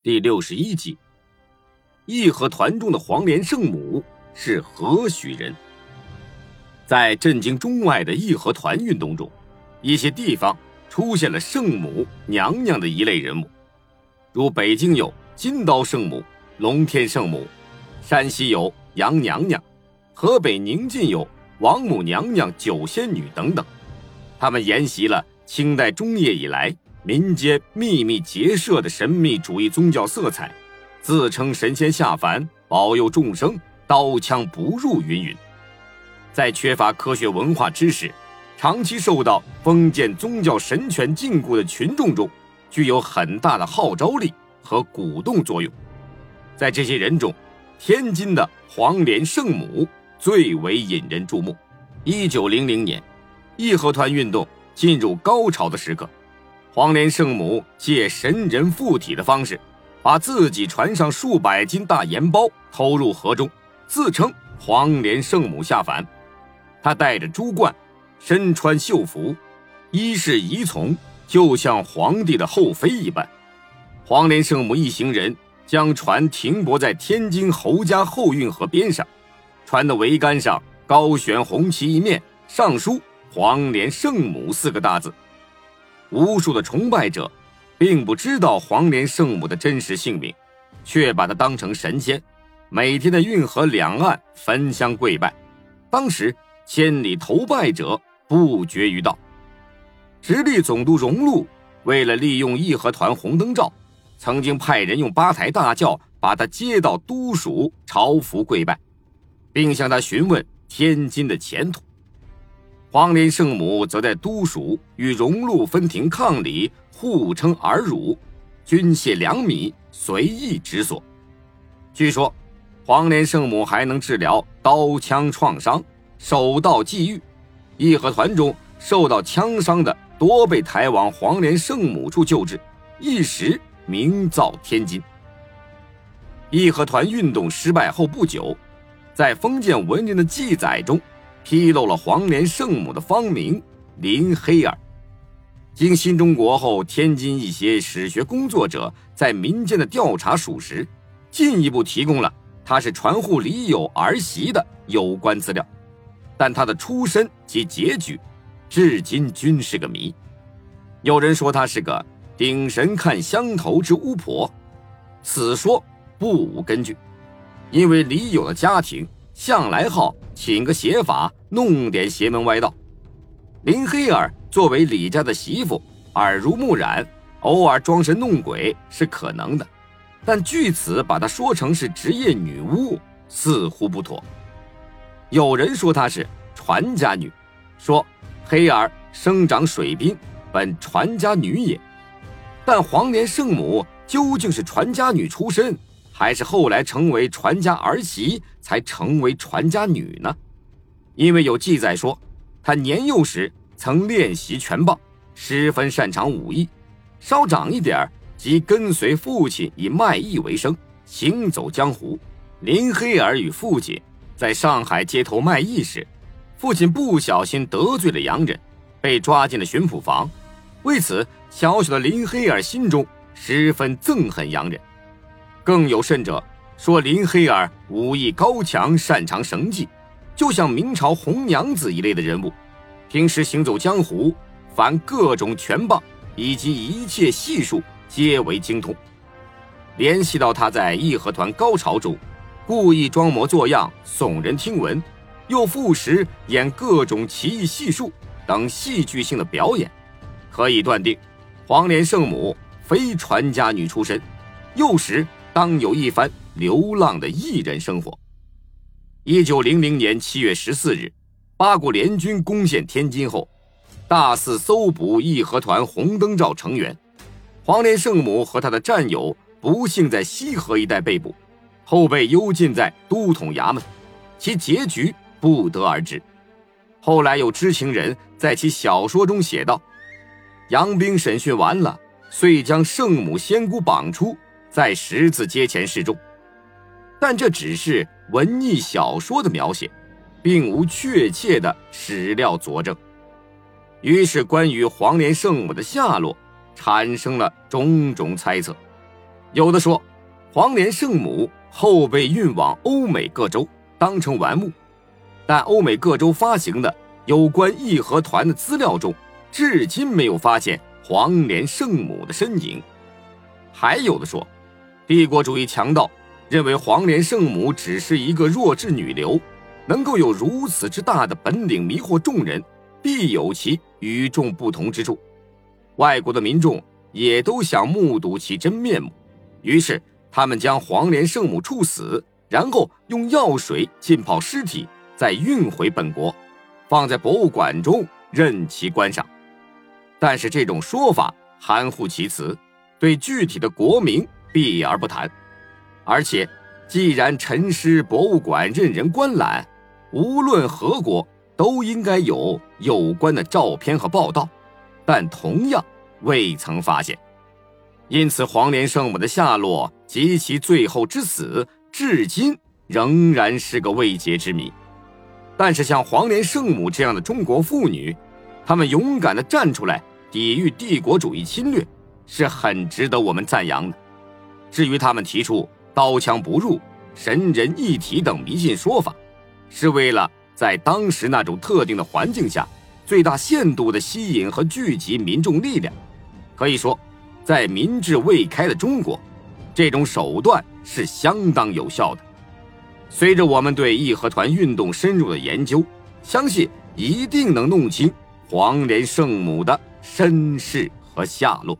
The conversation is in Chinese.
第六十一集，义和团中的黄连圣母是何许人？在震惊中外的义和团运动中，一些地方出现了圣母娘娘的一类人物，如北京有金刀圣母、龙天圣母，山西有杨娘娘，河北宁晋有王母娘娘、九仙女等等，他们沿袭了清代中叶以来。民间秘密结社的神秘主义宗教色彩，自称神仙下凡保佑众生，刀枪不入，云云。在缺乏科学文化知识、长期受到封建宗教神权禁锢的群众中，具有很大的号召力和鼓动作用。在这些人中，天津的黄莲圣母最为引人注目。一九零零年，义和团运动进入高潮的时刻。黄莲圣母借神人附体的方式，把自己船上数百斤大盐包偷入河中，自称黄莲圣母下凡。他戴着珠冠，身穿绣服，衣饰仪从，就像皇帝的后妃一般。黄莲圣母一行人将船停泊在天津侯家后运河边上，船的桅杆上高悬红旗一面，上书“黄莲圣母”四个大字。无数的崇拜者，并不知道黄莲圣母的真实姓名，却把她当成神仙，每天的运河两岸焚香跪拜。当时千里投拜者不绝于道。直隶总督荣禄为了利用义和团红灯照，曾经派人用八抬大轿把他接到都署朝服跪拜，并向他询问天津的前途。黄连圣母则在都署与荣禄分庭抗礼，互称儿辱，均谢两米，随意直索。据说，黄连圣母还能治疗刀枪创伤、手到际遇。义和团中受到枪伤的多被抬往黄连圣母处救治，一时名噪天津。义和团运动失败后不久，在封建文人的记载中。披露了黄连圣母的芳名林黑儿。经新中国后，天津一些史学工作者在民间的调查属实，进一步提供了她是传户李友儿媳的有关资料，但她的出身及结局，至今均是个谜。有人说她是个顶神看香头之巫婆，此说不无根据，因为李友的家庭向来好请个邪法。弄点邪门歪道，林黑儿作为李家的媳妇，耳濡目染，偶尔装神弄鬼是可能的，但据此把她说成是职业女巫，似乎不妥。有人说她是传家女，说黑儿生长水滨，本传家女也。但黄莲圣母究竟是传家女出身，还是后来成为传家儿媳才成为传家女呢？因为有记载说，他年幼时曾练习拳棒，十分擅长武艺；稍长一点即跟随父亲以卖艺为生，行走江湖。林黑儿与父亲在上海街头卖艺时，父亲不小心得罪了洋人，被抓进了巡捕房。为此，小小的林黑儿心中十分憎恨洋人。更有甚者，说林黑儿武艺高强，擅长绳技。就像明朝红娘子一类的人物，平时行走江湖，凡各种拳棒以及一切戏术皆为精通。联系到他在义和团高潮中，故意装模作样耸人听闻，又复时演各种奇异戏术等戏剧性的表演，可以断定，黄莲圣母非传家女出身，幼时当有一番流浪的艺人生活。一九零零年七月十四日，八国联军攻陷天津后，大肆搜捕义和团红灯照成员。黄莲圣母和他的战友不幸在西河一带被捕，后被幽禁在都统衙门，其结局不得而知。后来有知情人在其小说中写道：“杨兵审讯完了，遂将圣母仙姑绑出，在十字街前示众。”但这只是文艺小说的描写，并无确切的史料佐证。于是，关于黄莲圣母的下落，产生了种种猜测。有的说，黄连圣母后被运往欧美各州当成玩物，但欧美各州发行的有关义和团的资料中，至今没有发现黄连圣母的身影。还有的说，帝国主义强盗认为黄连圣母只是一个弱智女流，能够有如此之大的本领迷惑众人，必有其与众不同之处。外国的民众也都想目睹其真面目。于是，他们将黄连圣母处死，然后用药水浸泡尸体，再运回本国，放在博物馆中任其观赏。但是这种说法含糊其辞，对具体的国名避而不谈。而且，既然陈师博物馆任人观览，无论何国都应该有有关的照片和报道，但同样未曾发现。因此，黄连圣母的下落及其最后之死，至今仍然是个未解之谜。但是，像黄连圣母这样的中国妇女，她们勇敢地站出来抵御帝国主义侵略，是很值得我们赞扬的。至于他们提出刀枪不入、神人一体等迷信说法，是为了在当时那种特定的环境下，最大限度地吸引和聚集民众力量。可以说。在民智未开的中国，这种手段是相当有效的。随着我们对义和团运动深入的研究，相信一定能弄清黄连圣母的身世和下落。